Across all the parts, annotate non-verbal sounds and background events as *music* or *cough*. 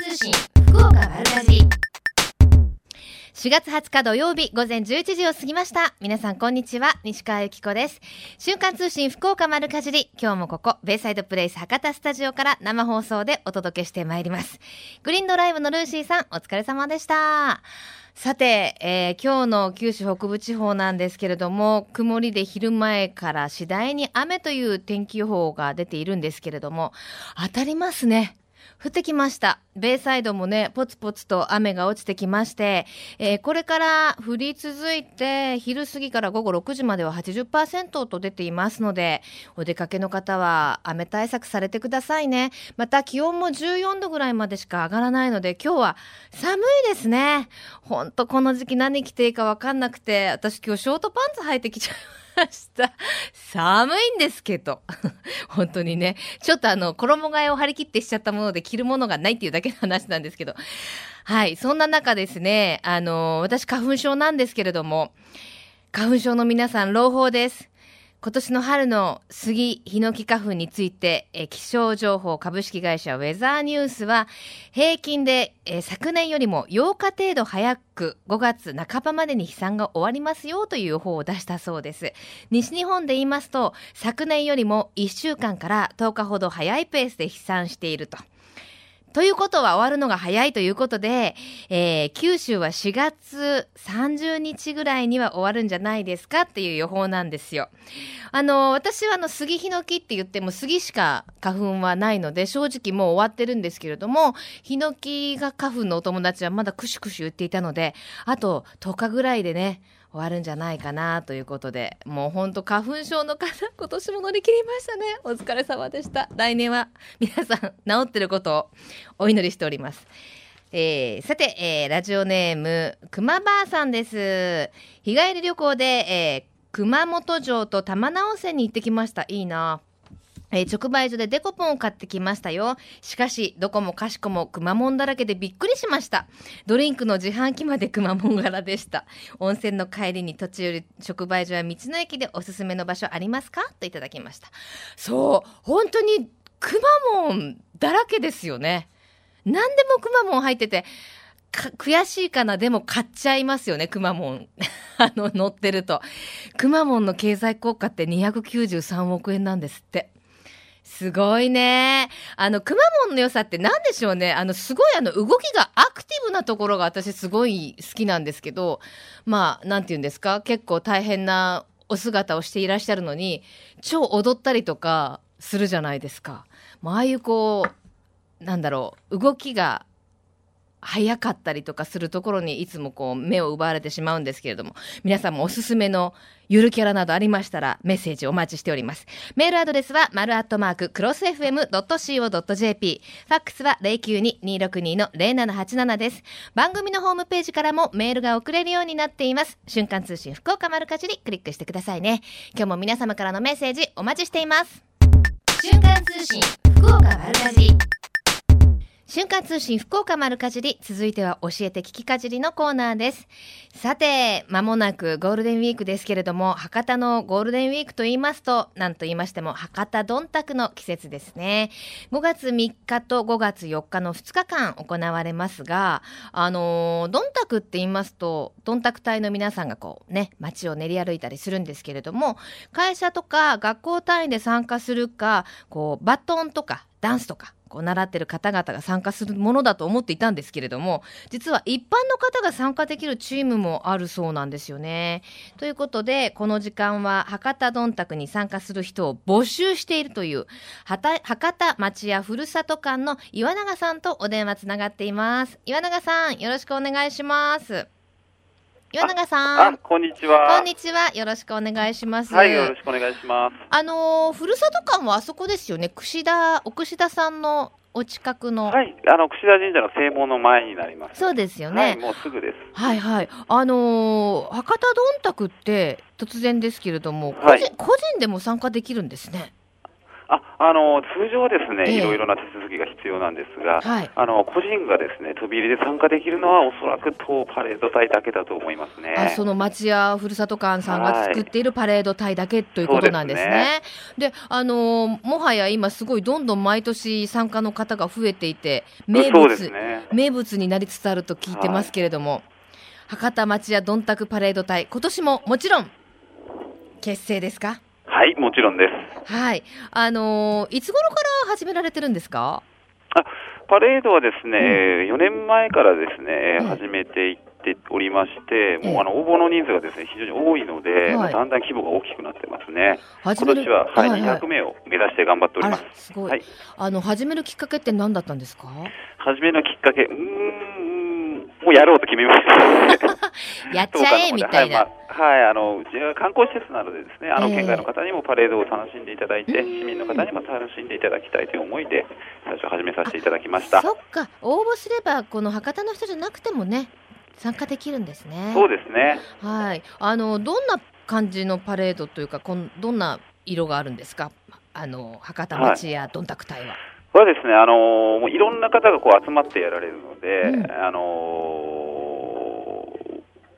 通信福岡丸かじり4月20日土曜日午前11時を過ぎました。皆さんこんにちは。西川由紀子です。瞬間通信福岡丸かじり。今日もここ、ベイサイドプレイス博多スタジオから生放送でお届けしてまいります。グリーンドライブのルーシーさん、お疲れ様でした。さて、えー、今日の九州北部地方なんですけれども、曇りで昼前から次第に雨という天気予報が出ているんですけれども、当たりますね。降ってきました。ベイサイドもね、ポツポツと雨が落ちてきまして、えー、これから降り続いて、昼過ぎから午後6時までは80%と出ていますので、お出かけの方は雨対策されてくださいね。また気温も14度ぐらいまでしか上がらないので、今日は寒いですね。ほんとこの時期何着ていいかわかんなくて、私今日ショートパンツ履いてきちゃいました。ました。寒いんですけど。*laughs* 本当にね。ちょっとあの、衣替えを張り切ってしちゃったもので着るものがないっていうだけの話なんですけど。はい。そんな中ですね、あの、私花粉症なんですけれども、花粉症の皆さん、朗報です。今年の春の杉、ヒノキ花粉について、え気象情報株式会社ウェザーニュースは、平均で、え昨年よりも8日程度早く5月半ばまでに飛散が終わりますよという予報を出したそうです。西日本で言いますと、昨年よりも1週間から10日ほど早いペースで飛散していると。ということは終わるのが早いということで、えー、九州は4月30日ぐらいには終わるんじゃないですかっていう予報なんですよ。あの、私はあの、杉ヒノキって言っても杉しか花粉はないので、正直もう終わってるんですけれども、ヒノキが花粉のお友達はまだクシュクシュ言っていたので、あと10日ぐらいでね、終わるんじゃないかなということで、もうほんと花粉症の方、今年も乗り切りましたね。お疲れ様でした。来年は皆さん治ってることをお祈りしております。えー、さて、えー、ラジオネーム、くまばあさんです。日帰り旅行で、えー、熊本城と玉名温泉に行ってきました。いいな。えー、直売所でデコポンを買ってきましたよ。しかし、どこもかしこもくまモンだらけでびっくりしました。ドリンクの自販機までくまモン柄でした。温泉の帰りに途中直売所や道の駅でおすすめの場所ありますか？といただきました。そう、本当にくまモンだらけですよね。何でもくまモン入ってて、悔しいかなでも買っちゃいますよね、くまモン。*laughs* あの、乗ってると。くまモンの経済効果って293億円なんですって。すごいね。あの、くまモンの良さって何でしょうね。あの、すごいあの、動きがアクティブなところが私すごい好きなんですけど、まあ、なんて言うんですか？結構大変なお姿をしていらっしゃるのに、超踊ったりとかするじゃないですか。まあ、ああいうこう、なんだろう、動きが早かったりとかするところにいつもこう目を奪われてしまうんですけれども、皆さんもおすすめのゆるキャラなどありましたらメッセージお待ちしております。メールアドレスは、丸アットマーク、クロス FM.co.jp。ファックスは092-262-0787です。番組のホームページからもメールが送れるようになっています。瞬間通信福岡丸かじりクリックしてくださいね。今日も皆様からのメッセージお待ちしています。瞬間通信福岡丸かじり。瞬間通信福岡丸かじり、続いては教えて聞きかじりのコーナーです。さて、まもなくゴールデンウィークですけれども、博多のゴールデンウィークと言いますと、なんと言いましても、博多どんたくの季節ですね。5月3日と5月4日の2日間行われますが、あのー、どんたくって言いますと、どんたく隊の皆さんがこうね、街を練り歩いたりするんですけれども、会社とか学校単位で参加するか、こう、バトンとかダンスとか、こう習ってる方々が参加するものだと思っていたんですけれども実は一般の方が参加できるチームもあるそうなんですよね。ということでこの時間は博多どんたくに参加する人を募集しているという博多町やふるさと館の岩永さんとお電話つながっています。岩永さんよろしくお願いします。岩永さん。こんにちは。こんにちは。よろしくお願いします。はい、よろしくお願いします。あのふるさと館はあそこですよね。串田、奥串田さんのお近くの。はい、あの、串田神社の正門の前になります。そうですよね。はい、もうすぐです。はいはい。あのー、博多どんたくって突然ですけれども、個人、はい、個人でも参加できるんですね。あ、あの通常はですね、ええいろいろな手続きが必要なんですが、はいあの個人がですね飛び入りで参加できるのはおそらく当パレード隊だけだと思いますね。あその町やふるさと館さんが作っているパレード隊だけということなんですね。であのもはや今すごいどんどん毎年参加の方が増えていて名物、ね。名物になりつつあると聞いてますけれども、博多町やどんたくパレード隊今年ももちろん結成ですか？はい、もちろんです。はい。あのいつ頃から始められてるんですか？あパレードはですね、4年前からですね、ええ始めていっておりまして、ええ。もうあの応募の人数がですね非常に多いので、はい。まあだんだん規模が大きくなってますね。今年は、はいはいはい。200名を目指して頑張っております。すごい、はい。あの始めるきっかけって何だったんですか？初めのきっかけ、うーん、もうやろうと決めました。*laughs* やっちゃえみたいな、はい、まあはい、あのうちは観光施設なのでですね、あのええ。県外の方にもパレードを楽しんでいただいて、うん市民の方にも楽しんでいただきたいという思いで、最初始めさせていただきました。そっか。応募すればこの博多の人じゃなくてもね参加できるんですね。そうですね。はい。あのどんな感じのパレードというかこんどんな色があるんですか？あの博多町やどんたく隊は、はですね、あのーもういろんな方がこう集まってやられるので、うん。あの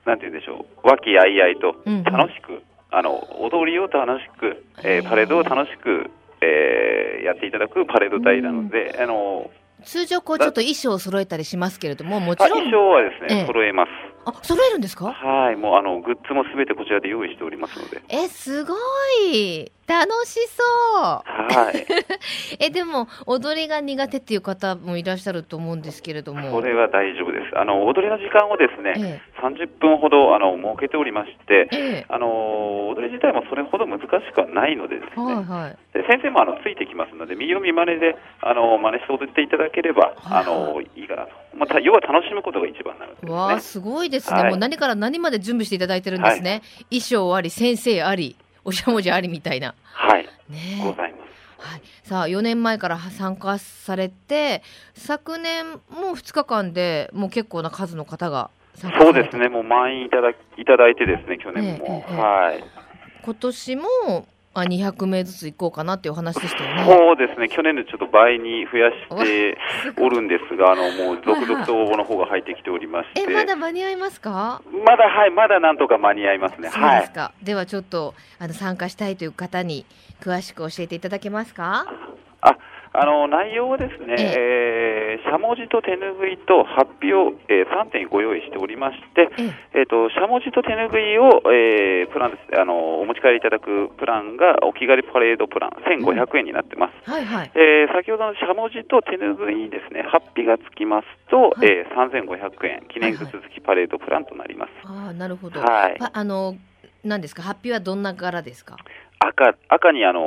ーなんて言うんでしょう、和気あいあいとうんうん。楽しく、あの踊りを楽しく、えへーー。パレードを楽しく、えーやっていただくパレード隊なので、あの通常こうちょっと衣装を揃えたりしますけれどももーちろん。衣装はですね、ええ。揃えます。あ揃えるんですか？はい、もうあのグッズもすべてこちらで用意しておりますので。えすごい楽しそう。はい、*laughs* えでも踊りが苦手っていう方もいらっしゃると思うんですけれども。それは大丈夫です。あの踊りの時間をですね、え30分ほどあの設けておりまして、ええ。あの踊り自体もそれほど難しくはないのでですね、えはいはい。で先生もあのついてきますので、見よう見まねであの真似して踊っていただければ、はいあのいいかなと、また要は楽しむことが一番なのでね。わあすごいですね、はい。もう何から何まで準備していただいてるんですね、衣装あり先生ありおしゃもじありみたいな。はい、ね。えございます。はい、さあ4年前から参加されて昨年も2日間でもう結構な数の方が参加そうですね、もう満員いただいただいてですね、去年も、ええええ。はい、今年もあ200名ずつ行こうかなっていうお話でしたよね。そうですね、去年のちょっと倍に増やしておるんですが、あのもう続々と応募の方が入ってきておりまして、えまだ間に合いますか？まだはい、まだなんとか間に合いますね。そうはい。ですか、ではちょっとあの参加したいという方に詳しく教えていただけますか？あ、あの内容はですね、ええ。ーしゃもじと手ぬぐいとハッピーを、え3点ご用意しておりまして、ええ。としゃもじと手ぬぐいを、えープランです。あのお持ち帰りいただくプランがお気軽パレードプラン1500円になってます。はいはい。えー先ほどのしゃもじと手ぬぐいにですね、ハッピーがつきますと、はい。えー3500円記念グッズ付きパレードプランとなります。ああなるほど、はい。ああの何ですか？発表はどんな柄ですか？赤赤にあの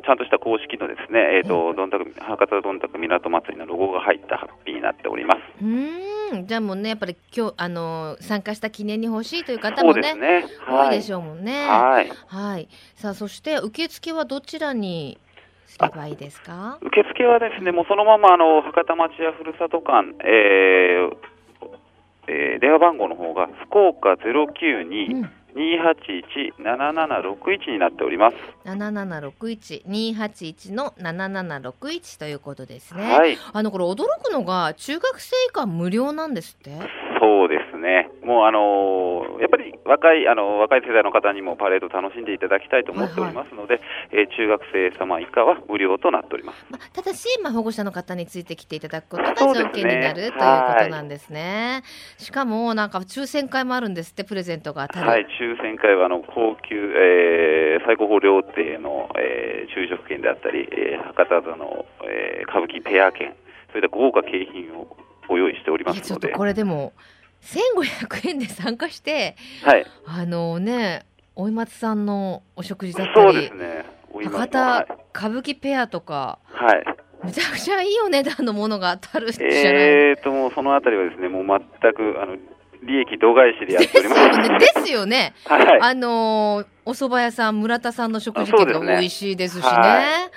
ーちゃんとした公式のですね、えーとどんたく博多どんたく港祭りのロゴが入ったハッピーになっております。うーんじゃあもうねやっぱり今日あの参加した記念に欲しいという方もねね。はい。多いでしょうもんね。はい。はい。さあそして受付はどちらにすればいいですか？受付はですね、もうそのままあの博多町やふるさと館、えーえー電話番号の方が福岡ゼロ九二うん。二八一七七六一になっております。七七六一二八一の七七六一ということですね。はい。あのこれ驚くのが中学生以下無料なんですって。そうですね。もうあのーやっぱり若いあの若い世代の方にもパレードを楽しんでいただきたいと思っておりますので、えー中学生様以下は無料となっております。まあ、ただし、まあ、保護者の方についてきていただくことが条件になるということなんですね。しかもなんか抽選会もあるんですってプレゼントが当たる。はい、抽選会はあの高級、えー最高峰料亭の、えー昼食券であったり、えー博多座の、えー歌舞伎ペア券、そういった豪華景品をご用意しておりますので、ちょっとこれでも1500円で参加してはい、あのねおい松さんのお食事だったそうでりすね、博多はい。歌舞伎ペアとかはい、むちゃくちゃいいお値段のものが当たるじゃない、えーと、もうそのあたりはですね、もう全くあの利益度外視でやっております。ですよね。ですよね。はい、あのーお蕎麦屋さん村田さんの食事券が美味しいですしね。は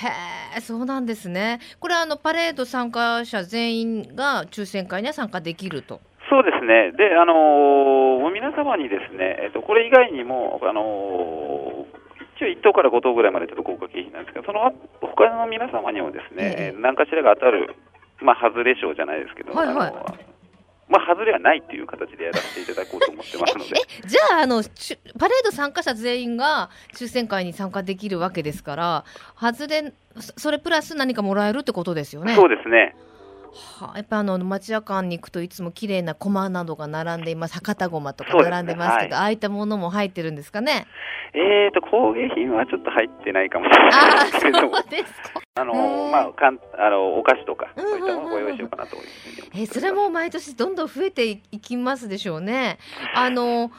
へえ、そうなんですね。これあのパレード参加者全員が抽選会には参加できると。そうですね、で、あのー皆様にですね、えっと、これ以外にも、あのー応1等から5等ぐらいまでちょっと豪華景品なんですけど、その他の皆様にもですね、ええ何かしらが当たる、まあ、外れ賞じゃないですけど、はいはいあのまあ、外れはないっていう形でやらせていただこうと思ってますので、えじゃああのパレード参加者全員が抽選会に参加できるわけですから外れそそれプラス何かもらえるってことですよね？そうですね、はあやっぱあの町屋館に行くといつも綺麗な駒などが並んでいます。博多駒とか並んでますけど、はい。ああいったものも入ってるんですかね？えーと、工芸品はちょっと入ってないかもしれあないあですけど。あ *laughs* のまあ、かんあのお菓子とか、うんそういったものをご用意しようかなと思います、えそれも毎年どんどん増えていきますでしょうね。あの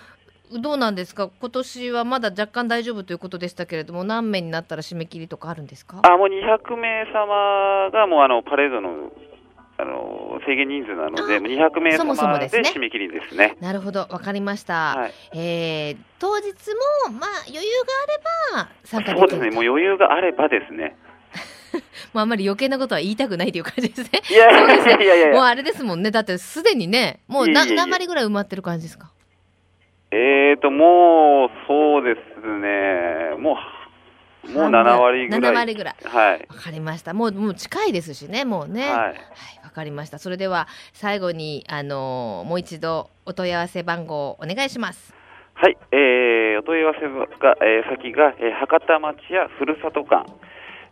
どうなんですか？今年はまだ若干大丈夫ということでしたけれども何名になったら締め切りとかあるんですか？あもう200名様がもうあのパレードのあの制限人数なので、あもう200名そもそも様でね。です締め切りですね。なるほどわかりました、はい、えー当日もまあ余裕があれば参加できるそうですね、もう余裕があればですね。*laughs* もうあんまり余計なことは言いたくないという感じですね。いやいやいそうですねやいや。*laughs* もうあれですもんね。だってすでにねもうな何割ぐらい埋まってる感じですか？えーと、もうそうですね、もう、もう7割ぐらい。7割ぐらいはい。わかりましたもうもう近いですしねもうねはい。はい、わかりました。それでは最後にあのーもう一度お問い合わせ番号をお願いします。はい、えー、お問い合わせが、えー先が、えー博多町やふるさと館。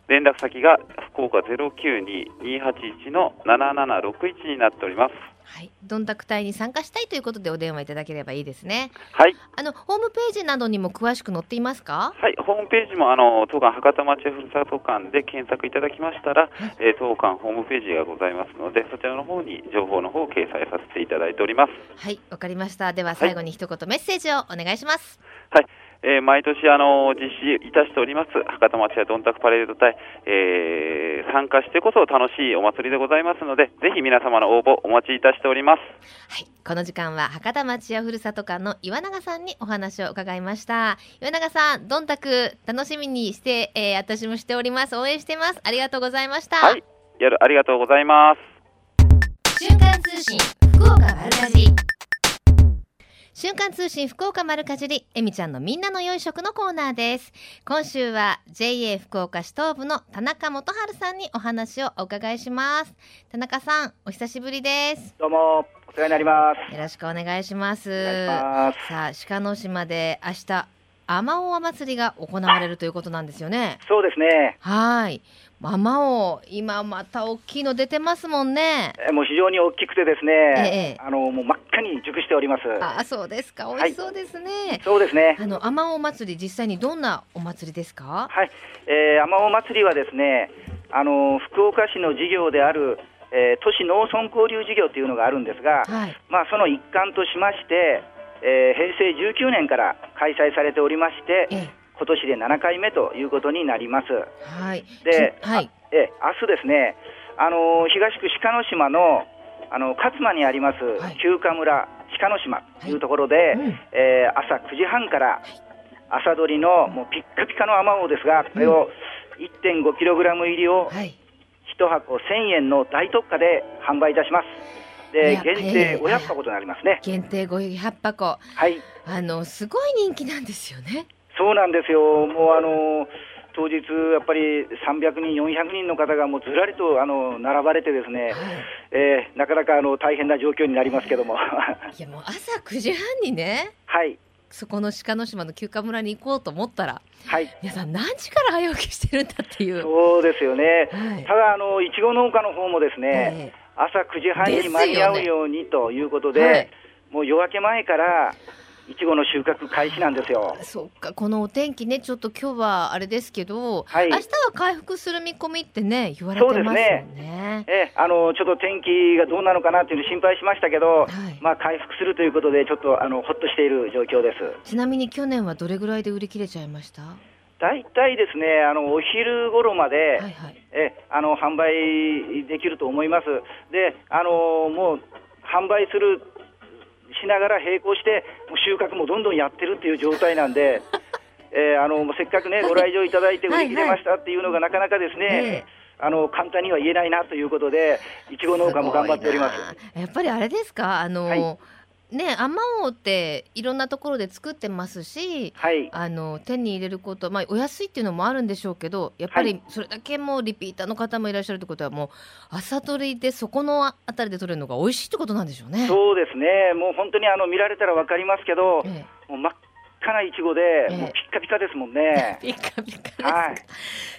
連絡先が福岡092-281の7761になっております。はい、どんたく隊に参加したいということでお電話いただければいいですね。はい。あのホームページなどにも詳しく載っていますか？はい、ホームページもあの当館博多町ふるさと館で検索いただきましたら、えー当館ホームページがございますので、そちらの方に情報の方を掲載させていただいております。はい、わかりました。では最後に一言メッセージをお願いします。はい、えー毎年あの実施いたしております博多町やどんたくパレード隊、えー参加してこそ楽しいお祭りでございますので、ぜひ皆様の応募お待ちいたしております。はい、この時間は博多町やふるさと館の岩永さんにお話を伺いました。岩永さん、どんたく楽しみにして、えー私もしております。応援してます。ありがとうございました。はい、やるありがとうございます。瞬間通信福岡丸かじり瞬間通信福岡丸かじりえみちゃんのみんなの良い食のコーナーです今週は JA 福岡市東部の田中元春さんにお話をお伺いします田中さんお久しぶりですどうも、お世話になります。よろしくお願いします。さあ鹿の島で明日アマオ祭りが行われるということなんですよねそうですね。はいアマオ今また大きいの出てますもんねえもう非常に大きくてですね、ええあのもう真っ赤に熟しております。ああそうですか美味しそうですね、そうですね。あの、アマオ祭り、実際にどんなお祭りですか？はい、えー、天尾祭りはですね、あの福岡市の事業である、えー都市農村交流事業というのがあるんですが、はい。まあその一環としまして、えー平成19年から開催されておりまして、え今年で7回目ということになります。え、はい。できはい。え明日ですね、あの東区鹿の島のあの勝間にあります、はい休暇村鹿の島というところで、うんえー朝9時半から朝取りのもうピッカピカのアマオですが、これを 1.5kg 入りをはい。1箱1000円の大特価で販売いたします。いでや限定ええ500箱となりますね。限定500箱。はい、あの、すごい人気なんですよね。そうなんですよ。もうあの当日やっぱり300人、400人の方がもうずらりとあの並ばれてですね、はい。えーなかなかあの大変な状況になりますけども、*laughs* いや、もう朝9時半にね。はい、そこの鹿の島の休暇村に行こうと思ったら。はい、皆さん何時から早起きしてるんだっていう。そうですよね。はいただあのいちご農家の方もですね、え朝9時半に間に合うようにということで、はいもう夜明け前からいちごの収穫開始なんですよえ。そっか、このお天気ね、ちょっと今日はあれですけど。はい明日は回復する見込みってね、言われてますよそうね。えあのちょっと天気がどうなのかなっていうの心配しましたけど、はいまあ回復するということでちょっとあのほっとしている状況です。ちなみに去年はどれぐらいで売り切れちゃいました？は大体ですねあのお昼頃まで、いはい。えあの販売できると思います。で、あのもう販売するしながら並行してもう収穫もどんどんやってるっていう状態なんで。*laughs* えーあのもうせっかくね、ご来場いただいて売り切れましたっていうのがなかなかですね、ええあの簡単には言えないなということで、いちご農家も頑張っております。やっぱりあれですか、あの、はいねあまおうっていろんなところで作ってますしはい。あの手に入れること、まあ、お安いっていうのもあるんでしょうけどやっぱはりそれだけもうリピーターの方もいらっしゃるってことはもう朝取りでそこのあたりで取れるのが美味しいってことなんでしょうね。そうですね。もう本当にあの見られたらわかりますけど、えもう真っ赤ないちごで、ええ。もうピッカピカですもんえね。*laughs* ピカピカですか、はい。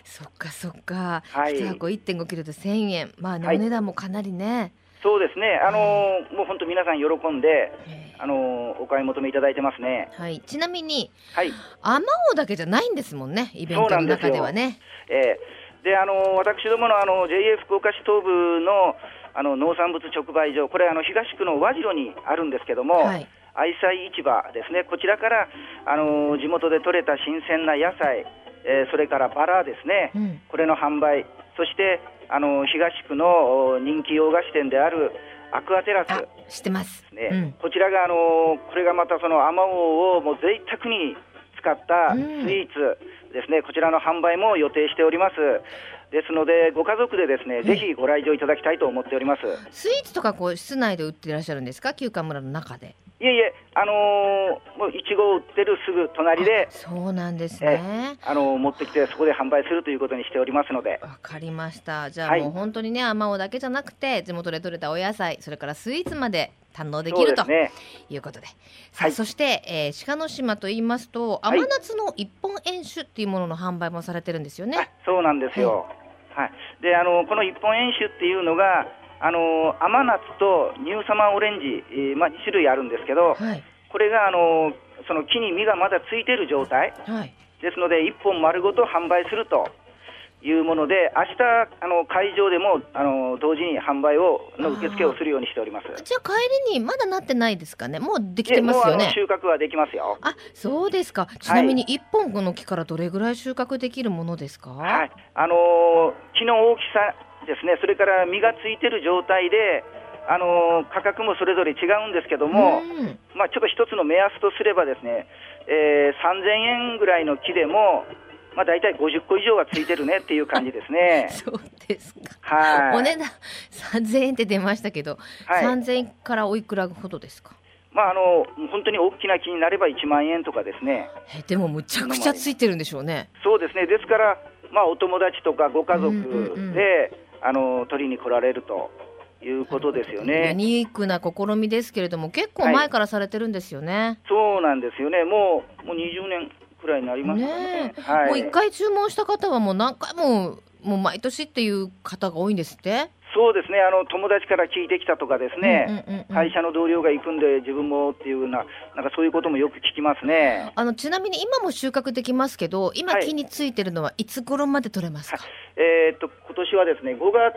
そっかそっか、はい。一箱1.5キロで1000円。まあね、はい。お値段もかなりね、そうですね。あのーもう本当皆さん喜んで、えあのーお買い求めいただいてますね。えはい、ちなみにはい。あまおうだけじゃないんですもんねイベントの中ではね。えーで、あのー私どものあの JA 福岡市東部のあの農産物直売所、これあの東区の和白にあるんですけども、はい。愛妻市場ですね、こちらから、あのー地元で採れた新鮮な野菜、えーそれからバラですね、うん。これの販売、そして、あのー東区のお人気洋菓子店であるアクアテラス、あ知ってます。ねうんこちらが、あのーこれがまたそのあまおうをもう贅沢に使ったスうんイーツですね、こちらの販売も予定しております。ですので、ご家族でですね、ぜひご来場いただきたいと思っております。スイーツとかこう室内で売ってらっしゃるんですか？休暇村の中で。いえいえ、あのーもういちごを売ってるすぐ隣であ、そうなんですえね。あのー持ってきて、そこで販売するということにしておりますので、わかりました。じゃあはいもう本当にね、あまおうだけじゃなくて、地元で採れたお野菜、それからスイーツまで堪能できると。いうことで。さあ、はいそして、えー鹿の島と言いますと、はい甘夏の一本円酒っていうものの販売もされてるんですよね。あそうなんですよ。はい。で、あのーこの一本円酒っていうのが、あのー甘夏とニューサマーオレンジ、えーまあ、2種類あるんですけど、はい。これが、あのーその木に実がまだついている状態はい。ですので、1本丸ごと販売するというもので、明日あの会場でも、あの同時に販売をの受付をするようにしております。じゃあ帰りにまだなってないですかね？もうできてますよね？収穫はできますよ。あ、そうですか。ちなみに一本この木からどれぐらい収穫できるものですか？はい、あのー木の大きさですね、それから実がついてる状態で、あのー価格もそれぞれ違うんですけども、うんまあ、ちょっと一つの目安とすればですね、えー3000円ぐらいの木でも、まあ、大体50個以上はついてるねっていう感じですね。*laughs* そうですか。はいお値段3000円って出ましたけど、はい3000円からおいくらほどですか？まあ、あの本当に大きな木になれば1万円とかですね、えでもむちゃくちゃついてるんでしょうね。そうですね、ですから、まあ、お友達とかご家族で、うんうんうんあの取りに来られるということですよユね。ニークな試みですけれども、結構前からされてるんですよね。そうなんですよね、もうもう20年くらいになりますかね。ねえ、はい、もう一回注文した方はもう何回ももう毎年っていう方が多いんですって？そうですね。あの、友達から聞いてきたとかですね、うんうんうんうん。会社の同僚が行くんで、自分もっていうような、なんかそういうこともよく聞きますね。あのちなみに今も収穫できますけど、今はい木についてるのはい。つ頃まで取れますか？えーっと今年はですね5月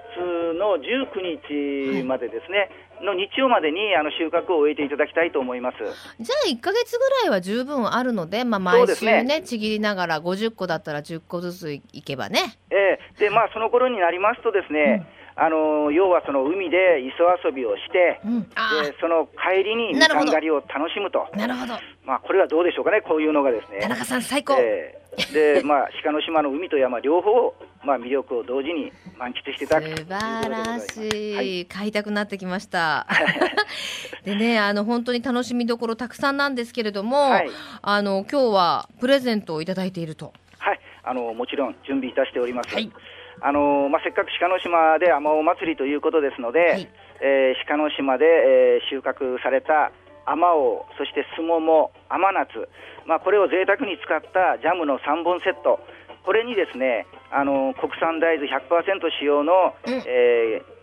の19日までですね、の日曜までにあの収穫を終えていただきたいと思います。じゃあ1ヶ月ぐらいは十分あるので、まあ、毎週ねねちぎりながら50個だったら10個ずついけばね。えーでまあ、その頃になりますとですね、あの要はその海で磯遊びをして、うん、あでその帰りにみかん狩りを楽しむと、あなるほど。まあ、これはどうでしょうかね、こういうのがですね。田中さん最高、えーで、まあ、鹿の島の海と山両方、まあ、魅力を同時に満喫していただくという素晴らしい、はい。買いたくなってきました。*laughs* でね、あの本当に楽しみどころたくさんなんですけれども、はい。あの今日はプレゼントをいただいていると。はい、あのもちろん準備いたしております。はいあのまあ、せっかく鹿の島で天お祭りということですので、はい。えー鹿の島で、えー収穫された天おそしてすもも、甘夏、まあ、これを贅沢に使ったジャムの3本セット、これにですね、あの国産大豆100%使用の、うん。えー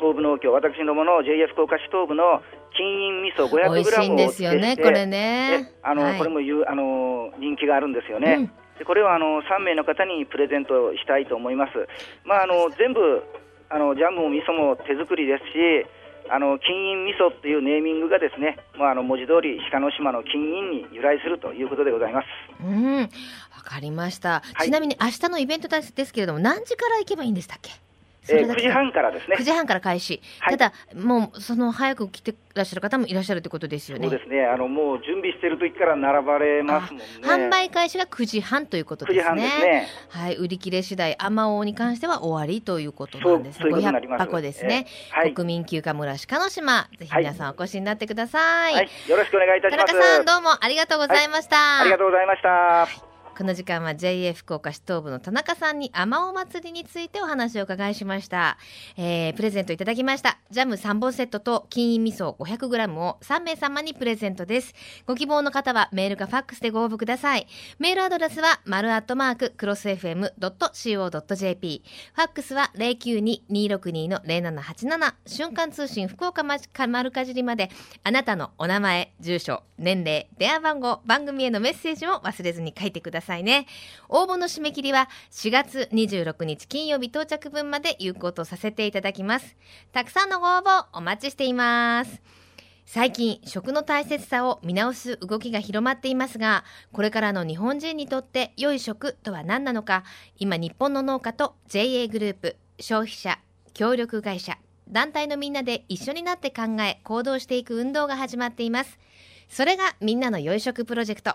東部農協、私どもの JA 福岡市東部の金印味噌 500g を美味しいんですよねお付けしてこれね。えあの、はい。これもゆあの人気があるんですよね。うんでこれはあの3名の方にプレゼントしたいと思います。まあ、あの全部あのジャムも味噌も手作りですし、あの金印味噌っていうネーミングがですね、まあ、あの文字通り鹿の島の金印に由来するということでございます。うん、わかりました。はいちなみに明日のイベントですですけれども、何時から行けばいいんでしたっけ？えー、9それだけ時半からですね9。時半から開始、はいただもうその早く来てらっしゃる方もいらっしゃるということですよねそうですね。あのもう準備してる時から並ばれますもんね。販売開始が9時半ということ9時ですね半ですね。はい売り切れ次第あまおうに関しては終わりということそうんなですそういうことになり500ます。箱ですね、えーはい。国民休暇村鹿の島ぜひ皆さんお越しになってください、はい。よろしくお願いいた田します。中さんどうもありがとうございました、ありがとうございました。この時間は JA 福岡市東部の田中さんにあまお祭りについてお話を伺いしました、えープレゼントいただきました。ジャム3本セットと金印味噌 500g を3名様にプレゼントです。ご希望の方はメールかファックスでご応募ください。メールアドレスは丸アットマーククロス FM.co.jp ファックスは092-262-0787瞬間通信福岡丸かじりまであなたのお名前住所年齢電話番号番組へのメッセージを忘れずに書いてください。ね。応募の締め切りは4月26日金曜日到着分まで有効とさせていただきます。たくさんのご応募お待ちしています。最近食の大切さを見直す動きが広まっていますがこれからの日本人にとって良い食とは何なのか今日本の農家と JA グループ消費者協力会社団体のみんなで一緒になって考え行動していく運動が始まっています。それがみんなの良い食プロジェクト。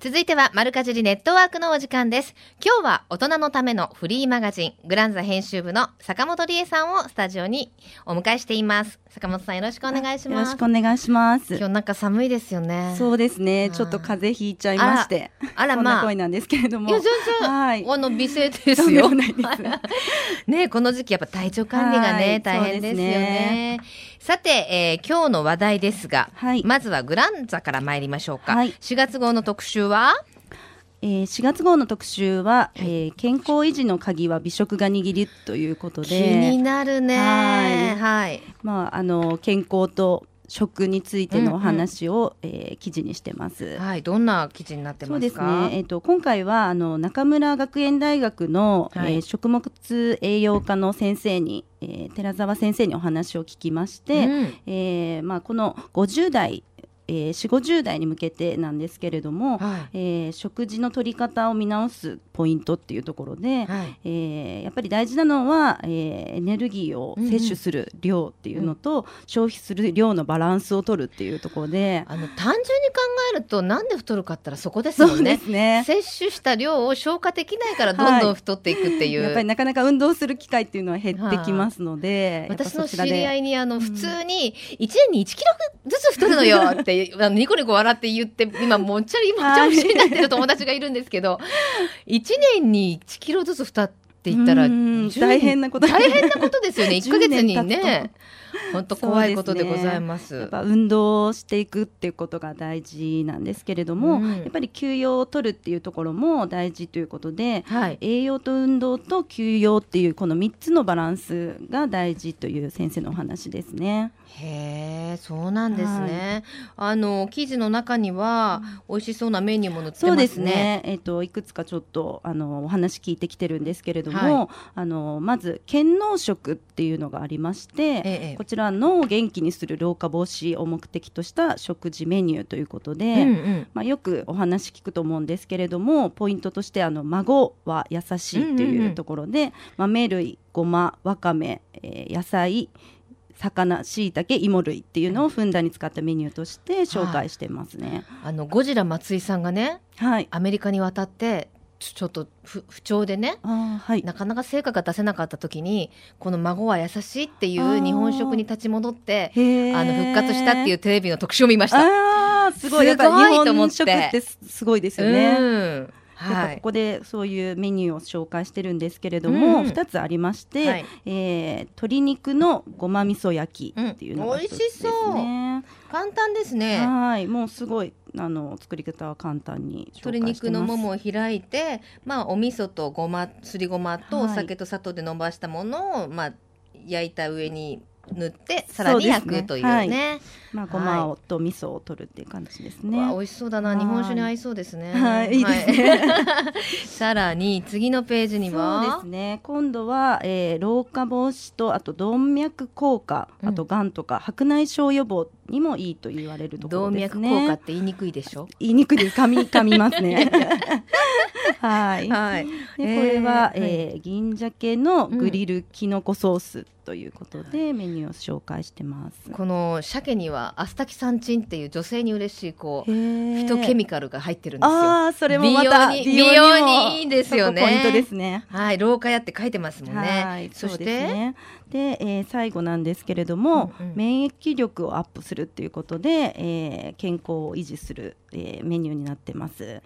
続いては、丸かじりネットワークのお時間です。今日は大人のためのフリーマガジン、グランザ編集部の坂本理恵さんをスタジオにお迎えしています。坂本さんよろしくお願いしよろます。しくお願いします。今日なんか寒いですよね。そうですね。はいちょっと風邪ひいちゃいまして、あらこ *laughs* んなまあ。声なんですけれども。いや、全然、はい。あの、美声ですよ。*laughs* ねこの時期やっぱ体調管理がね、はい大変ですよね。さて、えー今日の話題ですが、はいまずはグランザから参りましょうか。はい4月号の特集は？えー4月号の特集は、えー健康維持の鍵は美食が握るということ気にで、なるね。はいはい。まああの健康と食についてのお話を、えー記事にしてます。はい。どんな記事になってそうですますかね。えっ、と今回はあの中村学園大学の、はいえー食物栄養科の先生に、えー寺澤先生にお話を聞きまして、うんえーまあ、この50代、えー、4 5 0代に向けてなんですけれども、はい。えー食事の取り方を見直すポイントっていうところで、はい。えーやっぱり大事なのは、えーエネルギーを摂取する量っていうのと、消費する量のバランスを取るっていうところで、あの、単純に考えると、なんで太るかったらそこですもんね。すね。摂取した量を消化できないからどんどん太っていくっていう。やっぱりなかなか運動する機会っていうのは減ってきますので、やっぱ私の知り合いにあのん普通に1年に1キロずつ太るのよってあのニコニコ笑って言って今もうちゃりもちゃ不思議になってる友達がいるんですけど1年に1キロずつ太っていったらうん10大変なこと。大変なことですよね。1ヶ月に10年経ね *laughs* 本当怖いことでございます。やっぱ運動をしていくっていうことが大事なんですけれども、うん。やっぱり休養を取るっていうところも大事ということではい。栄養と運動と休養っていうこの3つのバランスが大事という先生のお話ですね。へえそうなんですね、あの記事の中には美味しそうなメニューも載ってますね。そうですね。えっ、といくつかちょっとあのお話聞いてきてるんですけれども、はあのまず健脳食っていうのがありまして、ええこちら脳を元気にする老化防止を目的とした食事メニューということで、うんうん。まあ、よくお話聞くと思うんですけれどもポイントとしてあの孫は優しいというところで、豆類ごまわかめ、えー野菜魚しいたけ芋類っていうのをふんだんに使ったメニューとして紹介してますね。あのゴジラ松井さんがねはい、アメリカに渡ってちょっと不不調でねはい。なかなか成果が出せなかった時にこの孫は優しいっていう日本食に立ち戻ってあの復活したっていうテレビの特集を見ました。すごい。すごい日と思ってすすごいですよね。うんはいぱここでそういうメニューを紹介してるんですけれども、うんうん2つありまして、はいえー鶏肉のごま味噌焼きっていうのが一つですね。うん簡単ですね。はい、もうすごいあの作り方は簡単に紹鶏介してます。肉のももを開いて、まあ、お味噌とごますりごまとはいお酒と砂糖で伸ばしたものを、まあ、焼いた上に塗ってさらに焼くというそうですね。まあごまをと味噌を取るっていう感じですね。わあ美味しそうだな。はい。日本酒に合いそうですね。はい。い。いですね。は *laughs* いさらに次のページにはそうですね。今度は、えー老化防止とあと動脈硬化うんあとがん。とか白内障予防にもいいと言われるとこ動ろです脈ね。硬化って言いにくいでしょ？言いにくいです噛み噛みますね。*laughs* はい。はい。でこれは、えーえー銀鮭のグリルキノコソースということで、メニューを紹介してます。この鮭にはアスタキサンチンっていう女性に嬉しいこうフフィトケミカルが入ってるんですよ。ああそれもまた美容に美容もにいいですよねポイントですね。はい、老化やって書いてますもんね。はい、そしてうですね。で、えー最後なんですけれども、うんうん免疫力をアップするっていうことで、えー健康を維持する、えーメニューになってます。なる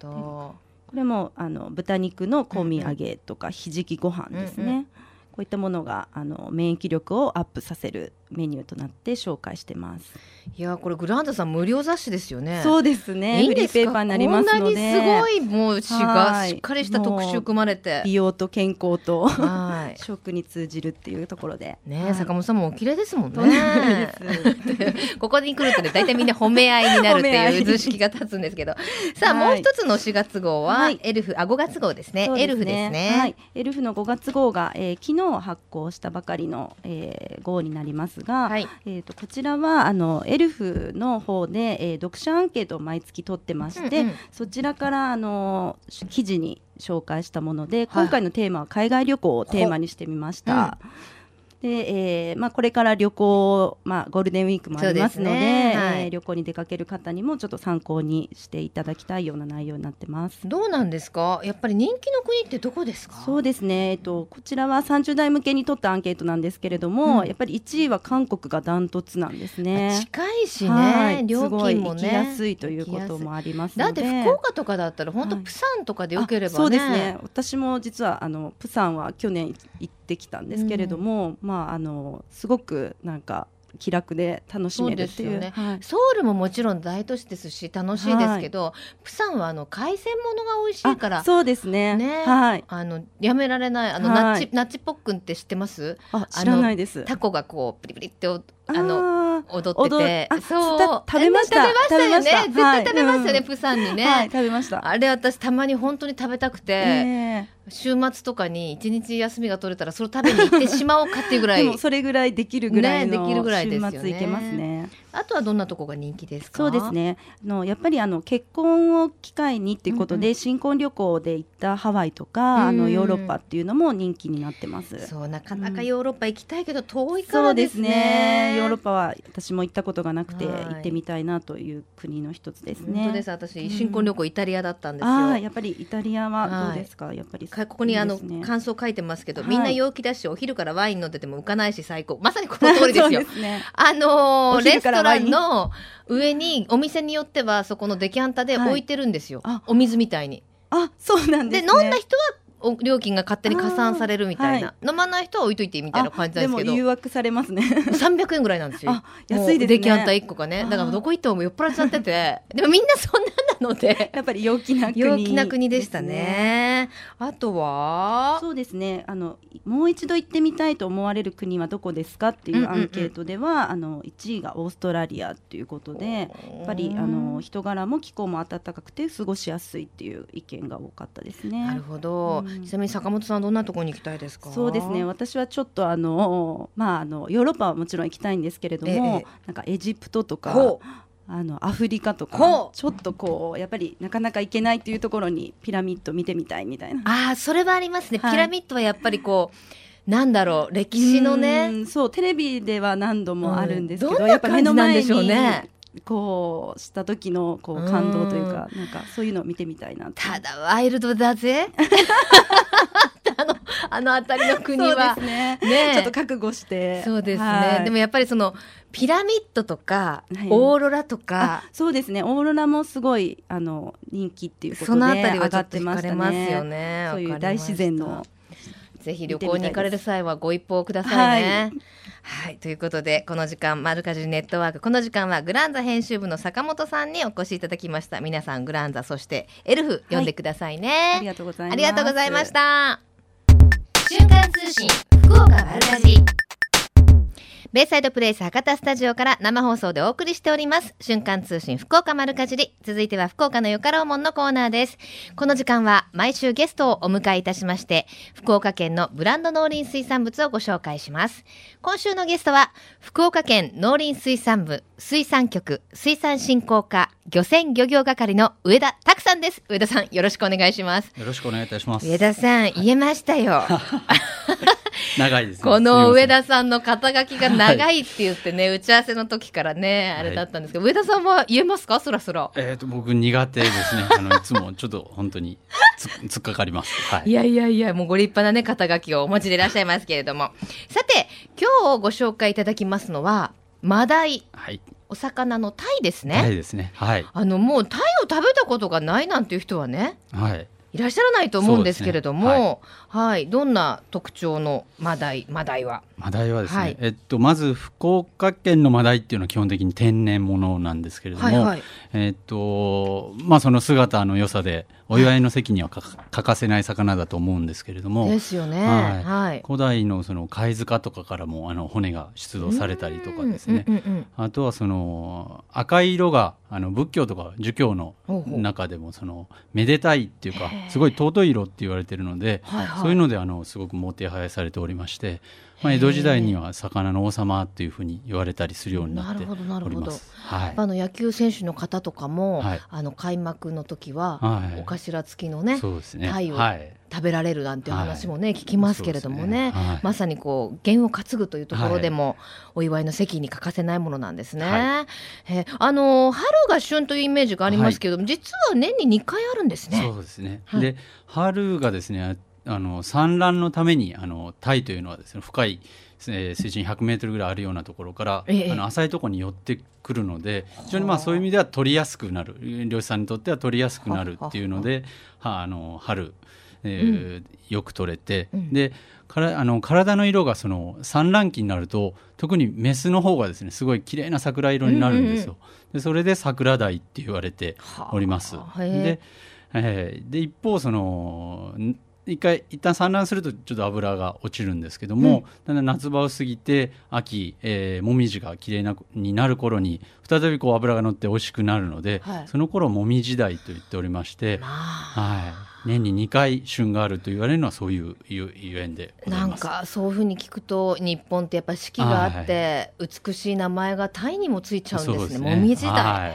ほど。これもあの豚肉の香味揚げとかひじきご飯ですね。うんうんこういったものがあの免疫力をアップさせるメニューとなって紹介してます。いやこれグランダさん無料雑誌ですよね。そうですね。いいんですペーパーになりますので、こんなにすごいもう詩がはいしっかりした特集組まれて。美容と健康とはい。*laughs* 食に通じるっていうところで。ね、はい坂本さんもお綺麗ですもんね。*laughs* ここに来るとね、大体みんな褒め合いになるっていいう図式が立つんですけど。さあ、はいもう一つの4月号は、はいエルフ、あ、5月号ですね。そうエルフですね。はい、エルフの5月号が、えー昨日発行したばかりの、えー号になりますが、はい。えー、とこちらはあのエルフの方で、えー読者アンケートを毎月取ってまして、うんうん。そちらからあの記事に紹介したもので、今回のテーマは海外旅行をテーマにしてみました。で、えーまあ、これから旅行、まあ、ゴールデンウィークもありますのでね。はい。えー旅行に出かける方にもちょっと参考にしていただきたいような内容になってます。どうなんですか？やっぱり人気の国ってどこですか？そうですね、えっと、こちらは30代向けに取ったアンケートなんですけれども、うん。やっぱり1位は韓国がダントツなんですね。近いしね、はい。料金もね。行きやすいということもありますだって福岡とかだったら本当はい。プサンとかでよければね、あそうですね。私も実はあのプサンは去年行ってきたんですけれども、まああのすごくなんか気楽で楽しめるっていう。ね。はい。ソウルももちろん大都市ですし楽しいですけど、プサンはあの海鮮物が美味しいからあそうですね。ねはい。あのやめられないあの、はい。ナッチナッチポックンって知ってます？あ知らないです。タコがこうプリプリっておああのー。踊ってて。そう。た食べました。ね食べましたよね。絶対食べますよね、はい。プサンにね、はい食べました。あれ私たまに本当に食べたくて、え週末とかに一日休みが取れたらそれを食べに行ってしまおうかっていうぐらい *laughs* それぐらいできるぐらいのねできるぐらいですよね。週末行けますねあとはどんなとこが人気ですか？そうですね。あのやっぱりあの結婚を機会にっていうことで、うん新婚旅行で行ったハワイとか、あうん。のヨーロッパっていうのも人気になってます。そうなかなかヨーロッパ行きたいけど遠いかそうでらですすね。ね。ヨーロッパは私も行ったことがなくて、はい。行ってみたいなという国の一つですね。本当です。私新婚旅行イタリアだったんですよ、ああ、やっぱりイタリアはどうですか？やっぱりかここにあの感想書いてますけど、はい。みんな陽気だしお昼からワイン飲んでても浮かないし最高。まさにこの通りですよ。ね。あのレストランンの上にお店によってはそこのデキャンタで置いてるんですよ、はいあ。お水みたいに。あ、そうなんでですね。飲んだ人はお料金が勝手に加算されるみたいな、飲まない人は置いといてみたいな感じなんですけど。誘惑されますね。300円ぐらいなんですよ。*laughs* あ、安いですね。デキャンタ1個がね。だからどこ行っても酔っ払っちゃってて。でもみんなそんななので。*laughs* やっぱり陽気な国、陽気な国でしたね。あとは？そうですね。あのもう一度行ってみたいと思われる国はどこですかっていうアンケートでは、あの1位がオーストラリアっていうことでやっぱりあの人柄も気候も暖かくて過ごしやすいっていう意見が多かったですね。なるほど、うんちなみに坂本さんどんなところに行きたいですか？そうですね。私はちょっとあの、まあ、あのヨーロッパはもちろん行きたいんですけれども、ええ。なんかエジプトとかあのアフリカとかちょっとこうやっぱりなかなか行けないっていうところにピラミッド見てみたいみたいな。ああそれはありますね、はい。ピラミッドはやっぱりこうなんだろう歴史のうねんそうテレビでは何度もあるんですけど、うん。どんな感じなんにでしょうねこうした時のこう感動というかなんかそういうのを見てみたいなただワイルドだぜ。あのあの辺りの国は。ね。ね。えちょっと覚悟して。そうですね、はい。でもやっぱりそのピラミッドとか、はい。オーロラとあかそうですね。オーロラもすごいあの人気っていうことでそのあたりは上がってましたね。れますよねそういう大自然のぜひ旅行に行かれる際はご一報くださいね。はい、ということでこの時間マルカジネットワーク。この時間はグランザ編集部の坂本さんにお越しいただきました。皆さんグランザそしてエルフ読んでくださいね、ありがとうございありがとうございました。瞬間通信福岡丸かじベイサイドプレイス博多スタジオから生放送でお送りしております。瞬間通信福岡丸かじり。続いては福岡のよかろうもんのコーナーです。この時間は毎週ゲストをお迎えいたしまして、福岡県のブランド農林水産物をご紹介します。今週のゲストは、福岡県農林水産部水産局水産振興課漁船漁業係の上田拓さんです。上田さん、よろしくお願いします。よろしくお願いいたします。上田さん、言えましたよ。*laughs* *laughs* 長いです、ね。この上田さんの肩書きが長いって言ってね、打ち合わせの時からね、あれだったんですけど、上田さんは言えますか？そらそら。えっ、と僕苦手ですね。あのいつもちょっと本当につ突っかかります。はいい。やいやいや、もうご立派なね、肩書きをお持ちでいらっしゃいますけれども。さて、今日ご紹介いただきますのは、マダイ、はい。お魚のタイですね。はいですね。はい。あの、もうタイを食べたことがないなんていう人はね、はい。いらっしゃらないと思うんですけれども、そうですはい、どんな特徴のマダイ、マダイは？マダイはですね、はいえっとまず福岡県のマダイっていうのは基本的に天然物なんですけれども、はいはい。えっとまあその姿の良さでお祝いの席にはか欠かせない魚だと思うんですけれども、ですよね。はいはい。古代のその貝塚とかからもあの骨が出土されたりとかですね、あとはその赤い色があの仏教とか儒教の中でもそのめでたいっていうかすごい尊い色って言われてるので、はいはいそういうのであのすごくもてはやされておりまして、まあ、江戸時代には魚の王様っていうふうに言われたりするようになってなるほどなるほど。おります。はい。あの野球選手の方とかも、はい。あの開幕の時は、はい。お頭付きのねそうですね。鯛をはい。食べられるなんていう話もね、聞きますけれどもねね。はい。まさにこう弦を担ぐというところでも、お祝いの席に欠かせないものなんですね。はえあの春が旬というイメージがありますけれども、実は年に2回あるんですね。そうですね。はい。で春がですねあの産卵のためにあのタイというのはですね深い、えー水深100メートルぐらいあるようなところから、ええあの浅いところに寄ってくるので非常にまあそういう意味では取りやすくなる漁師さんにとっては取りやすくなるっていうのではあの春、えーよく取れて、うん。でからあの体の色がその産卵期になると特にメスの方がですねすごい綺麗な桜色になるんですよ。でそれで桜鯛って言われております。でえーで一方そのん一回一旦産卵するとちょっと脂が落ちるんですけども、だんだん夏場を過ぎて秋、えー、もみじが綺麗なになる頃に再びこう脂が乗って美味しくなるので、はい。その頃もみじ鯛と言っておりまして、まあ。はい、年に2回旬があると言われるのはそういうゆゆえんでないん。かそういうふうに聞くと日本ってやっぱ四季があって、美しい名前がタイにもついちゃうんですね。もみじだ、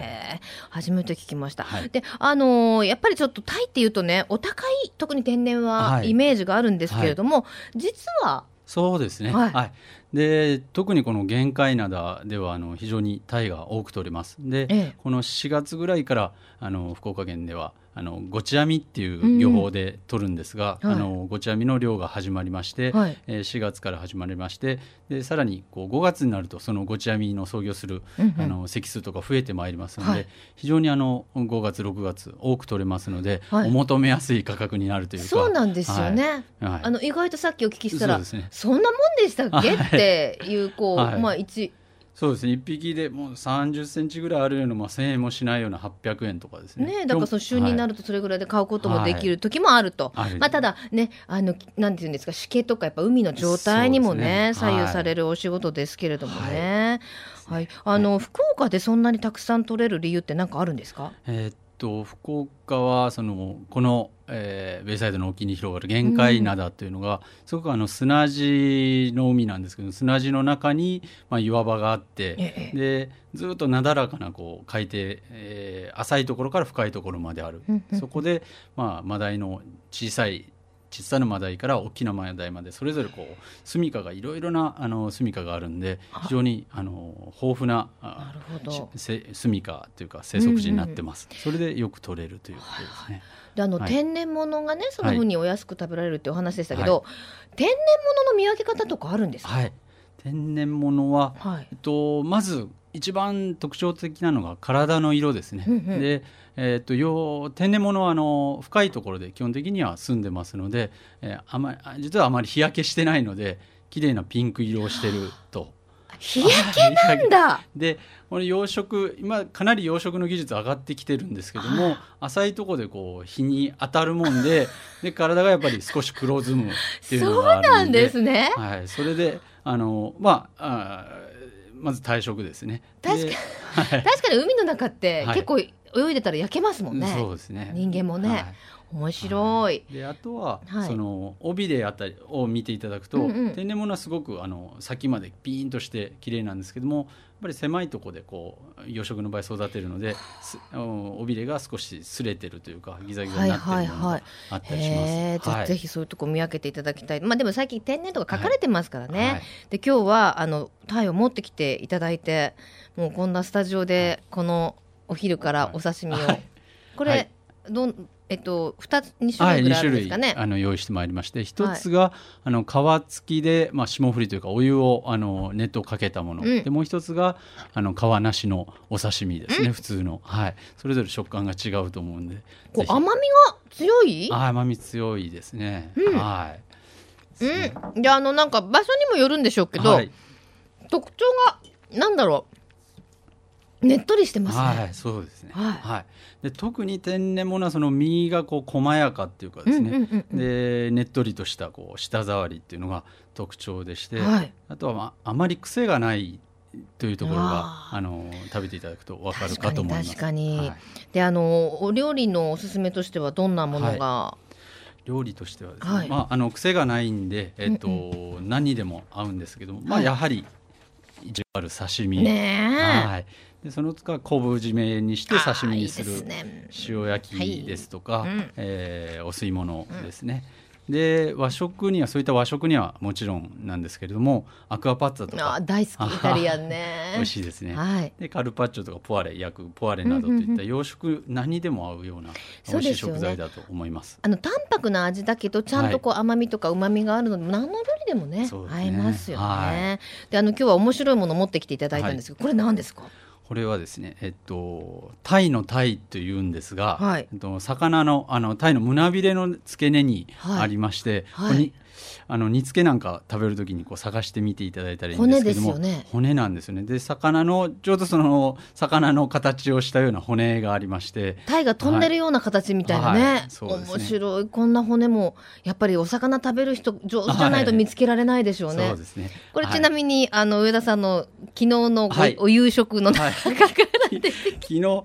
初めて聞きました。はい。で、あのーやっぱりちょっとタイっていうとね、お高い特に天然ははい。イメージがあるんですけれども、実はそうですね、ははいいで特にこの玄界灘ではあの非常にタイが多く取れます。で、ええ。この4月ぐらいからあの福岡県ではあのごち網っていう漁法で取るんですが、うん。はい。あのごち網の漁が始まりまして、はい。えー4月から始まりましてでさらにこう5月になるとそのごち網の操業する、うんうん。あの隻数とか増えてまいりますので、はい。非常にあの5月6月多く取れますので、はい。お求めやすい価格になるというか。そうなんですよね。あの意外とさっきお聞きしたらそね。そんなもんでしたっけ？はいっていうこう、はい。まあ一そうですね。1匹でもう30センチぐらいあるような、まあ、1000円もしないような800円とかですね。ね、だからその旬になる、るとそれぐらいで買うこともできる時もあると、はい。まあ、ただねあのなんていうんですかしけとかやっぱ海の状態にもねね。左右されるお仕事ですけれどもね、はい。あの福岡でそんなにたくさん取れる理由って何かあるんですか？えーっと福岡はそのこの、えーベイサイドの沖に広がる玄界灘というのが、すごくあの砂地の海なんですけど砂地の中に、まあ、岩場があって、ええでずっとなだらかなこう海底、えー浅いところから深いところまである、うんうん。そこで、まあ、マダイの小さい小さなマダイから大きなマダイまでそれぞれこう住みかがいろいろなあの住みかがあるんで非常にあの豊富なあなるほど。せ住みかというか生息地になってます、それでよく取れるということですね、であの、はい。天然物がねそのふうにお安く食べられるっていうお話でしたけど、天然物の見分け方とかあるんですか？はい。天然物は、はい。えっと、まず一番特徴的なのが体の色ですね。うんうん。で、えっとよ天然物はあの深いところで基本的には住んでますので、えーあま実はあまり日焼けしてないので綺麗なピンク色をしてると。日焼けなんだ。*laughs* でこの養殖今かなり養殖の技術上がってきてるんですけども浅いところでこう日に当たるもんで *laughs* で体がやっぱり少し黒ずむっていうのそうがあるなんんでですね。はい、それであのまああーまず退職ですね。確かはい。確かに海の中ってはい。結構泳いでたら焼けますもんね、そうですね。人間もね。はい。面白い、であとは、はい。その帯であたりを見ていただくと、うんうん。天然物はすごくあの先までピーンとして綺麗なんですけどもやっぱり狭いところでこう養殖の場合育てるのです尾びれが少し擦れてるというかギザギザになってるものがはいはいはいあったりします。へえじゃあはい。ぜひそういうとこ見分けていただきたい。まあでも最近天然とか書かれてますからね、はい。で今日はあのタイを持ってきていただいてもうこんなスタジオでこのお昼からお刺身を、はい。これ、はい。どんえっと二つ二種はい、2類ぐらいあるんですかね、あの用意してまいりまして一つが、あの皮付きで、まあ、霜降りというかお湯をあの熱湯をかけたもの、うん。でもう一つがあの皮なしのお刺身ですね、普通の、はい、それぞれ食感が違うと思うんでこう甘みが強い？あ甘み強いですね、うん。はい。うん、であのなんか場所にもよるんでしょうけど、はい、特徴がなんだろう？ねっとりしてますね、はい、そうですね、はい。で特に天然物はその身がこう細やかっていうかですね、うんうんうんうん。でねっとりとしたこう舌触りっていうのが特徴でして、はい。あとは、まあ、あまり癖がないというところがあの食べていただくと分かるかと思います。確かに確かに。はい。であのお料理のおすすめとしてはどんなものが、料理としてはですね、はい。まあ、あの癖がないんで、えっとう何にでも合うんですけども、まあ、はい。やはり一応ある刺身、ねえ、はい、でその他昆布締めにして刺身にする塩焼きですとか、はいうん。えーお吸い物ですね、で和食にはそういった和食にはもちろんなんですけれどもアクアパッツァとか。大好きイタリアンね。美味しいですね、はい。でカルパッチョとかポワレ焼くポワレなどといった洋食何にでも合うような美味しい食材だと思います。あの淡白な味だけどちゃんとこう甘みとか旨みがあるので、何の料理でもねね合いますよね。はであの今日は面白い。ものを持ってきていただいたんですけど、これ何ですか？これはですね、えっと、タイのタイというんですが、はい。えっと、魚のあのタイの胸びれの付け根にはい。ありまして、はい。ここにあの煮付けなんか食べるときにこう探してみていただいたらいいんですけども骨ですよね。骨なんですよね。で魚のちょうどその魚の形をしたような骨がありましてタイが飛んでるような形みたいなね、はい。そうですね。面白い。こんな骨もやっぱりお魚食べる人上手じゃないと見つけられないでしょうね。そうですね。これちなみに、あの上田さんの昨日のお夕食の中はいから出て昨日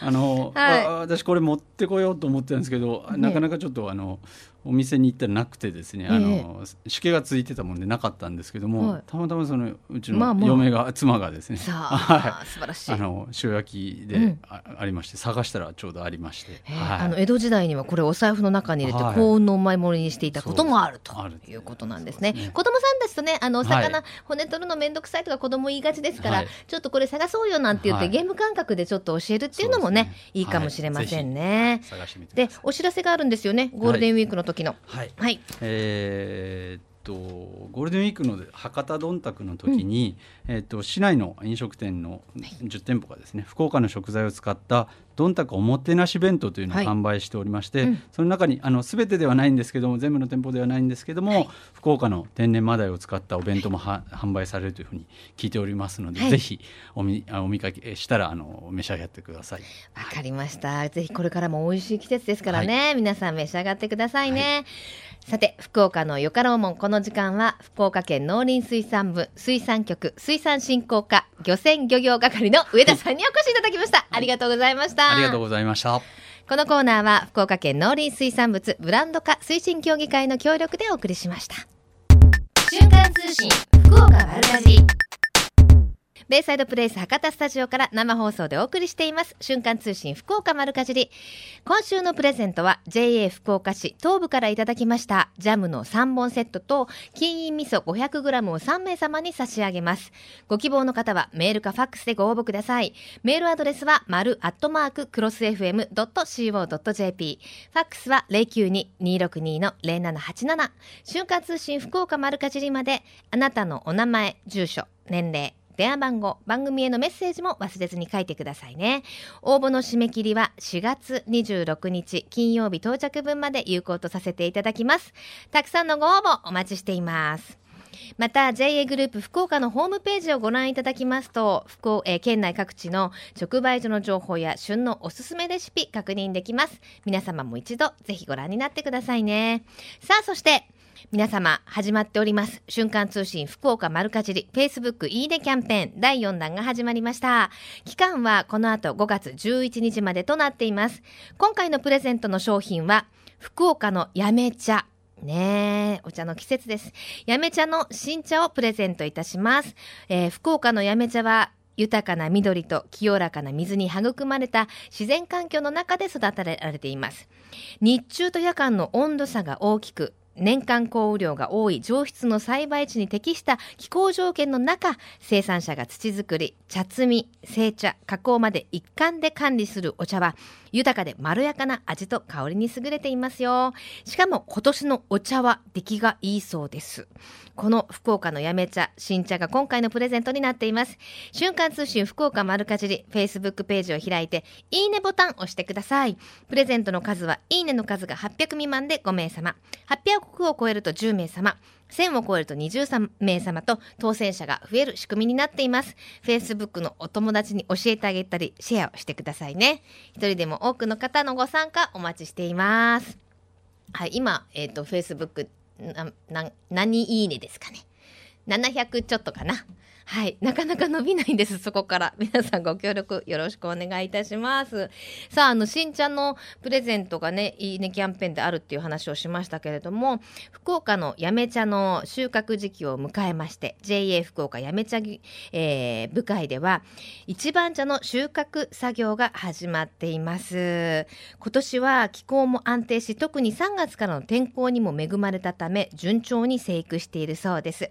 あの、私これ持ってこようと思ってたんですけど、ね。なかなかちょっとあのお店に行ったらなくてですね、あのしけがついてたもんでなかったんですけども、はい。たまたまそのうちの嫁が、妻がですねさ *laughs* はあ、素晴らしい。いあの塩焼きでうん。あ,、ありまして探したらちょうどありまして、あの江戸時代にはこれお財布の中に入れてはい。幸運のお守りにしていたこともあるということなんですね。子供さんたちとねあのお魚、はい。骨取るのめんどくさいとか子供言いがちですから、はい。ちょっとこれ探そうよなんて言って、はい。ゲーム感覚でちょっと教えるっていうのもねいいかもしれませんね。探してみてくで。お知らせがあるんですよね。ゴールデンウィークの時の。はいはい。えーっとゴールデンウィークの博多どんたくの時に、えーっと市内の飲食店の10店舗がですね福岡の食材を使ったどんたくおもてなし弁当というのをはい。販売しておりまして、うん。その中にあの全てではないんですけども全部の店舗ではないんですけども、福岡の天然マダイを使ったお弁当もは販売されるというふうに聞いておりますので、はい。ぜひおみあお見かけしたらあの召し上がってください。わかりました。ぜひこれからも美味しい季節ですからね、皆さん召し上がってくださいね。さて、福岡のよかろうもん、この時間は、福岡県農林水産部水産局水産振興課漁船漁業係の上田さんにお越しいただきました。ありがとうございました。ありがとうございました。このコーナーは、福岡県農林水産物ブランド化推進協議会の協力でお送りしました。瞬間通信、福岡丸かじり。ベイサイドプレイス博多スタジオから生放送でお送りしています。瞬間通信福岡丸かじり。今週のプレゼントは JA 福岡市東部からいただきました。ジャムの3本セットと金印味噌 500g を3名様に差し上げます。ご希望の方はメールかファックスでご応募ください。メールアドレスは丸アットマーククロス FM.co.jp ファックスは092-262-0787瞬間通信福岡丸かじりまであなたのお名前住所年齢電話番号、番組へのメッセージも忘れずに書いてくださいね。応募の締め切りは4月26日金曜日到着分まで有効とさせていただきます。たくさんのご応募お待ちしています。また JA グループ福岡のホームページをご覧いただきますと福岡、えー県内各地の直売所の情報や旬のおすすめレシピ確認できます皆様も一度ぜひご覧になってくださいねさあそして皆様始まっております瞬間通信福岡丸かじり Facebook いいねキャンペーン第4弾が始まりました期間はこの後5月11日までとなっています今回のプレゼントの商品は福岡のやめ茶ねえ、お茶の季節です。やめ茶の新茶をプレゼントいたします。えー福岡のやめ茶は、豊かな緑と清らかな水に育まれた自然環境の中で育てられています。日中と夜間の温度差が大きく、年間降雨量が多い上質の栽培地に適した気候条件の中、生産者が土作り、茶摘み、製茶、加工まで一貫で管理するお茶は、豊かでまろやかな味と香りに優れていますよ。しかも今年のお茶は出来がいいそうです。この福岡のやめ茶、新茶が今回のプレゼントになっています。瞬間通信福岡丸かじり、Facebook ページを開いて、いいねボタンを押してください。プレゼントの数は、いいねの数が800未満で5名様。国を超えると10名様。1000を超えると20名様と当選者が増える仕組みになっています。Facebook のお友達に教えてあげたり、シェアをしてくださいね。一人でも多くの方のご参加お待ちしています。はい、今、えっ、と、Facebook、な、な、何いいねですかね。700ちょっとかな。はい。なかなか伸びないんです、そこから。*laughs* 皆さんご協力よろしくお願いいたします。さあ、あの、新茶のプレゼントがね、いいねキャンペーンであるっていう話をしましたけれども、福岡のやめ茶の収穫時期を迎えまして、JA 福岡やめ茶、えー部会では、一番茶の収穫作業が始まっています。今年は気候も安定し、特に3月からの天候にも恵まれたため、順調に生育しているそうです。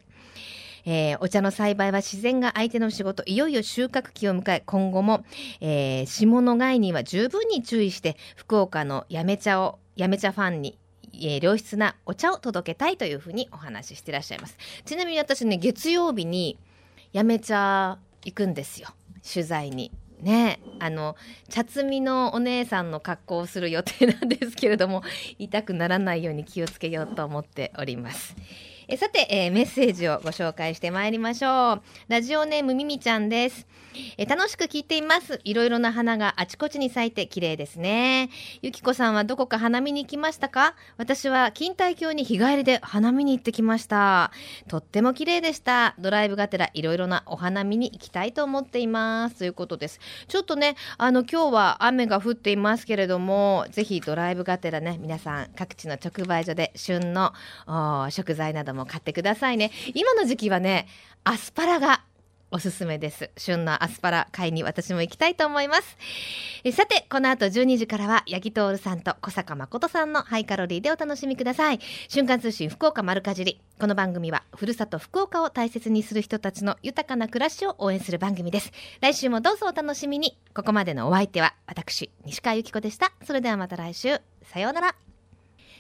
えーお茶の栽培は自然が相手の仕事いよいよ収穫期を迎え今後も、えー下の害には十分に注意して福岡のやめ茶をやめ茶ファンに、え良質なお茶を届けたいというふうにお話ししてらっしゃいます。ちなみに私ね月曜日にやめ茶行くんですよ。取材に。ねあの茶摘みのお姉さんの格好をする予定なんですけれども痛くならないように気をつけようと思っております。えさて、えーメッセージをご紹介してまいりましょう。ラジオネームみみちゃんです。え楽しく聞いています。いろいろな花があちこちに咲いて綺麗ですね。ゆきこさんはどこか花見に行きましたか？私は錦帯橋に日帰りで花見に行ってきました。とっても綺麗でした。ドライブがてらいろいろなお花見に行きたいと思っています。ということです。ちょっとねあの今日は雨が降っていますけれどもぜひドライブがてらね皆さん各地の直売所で旬の食材なども買ってくださいね今の時期はねアスパラがおすすめです。旬のアスパラ買いに私も行きたいと思います。えさて、この後12時からは、八木徹さんと小坂誠さんのハイカロリーでお楽しみください。瞬間通信福岡丸かじり。この番組は、ふるさと福岡を大切にする人たちの豊かな暮らしを応援する番組です。来週もどうぞお楽しみに。ここまでのお相手は、私、西川由紀子でした。それではまた来週。さようなら。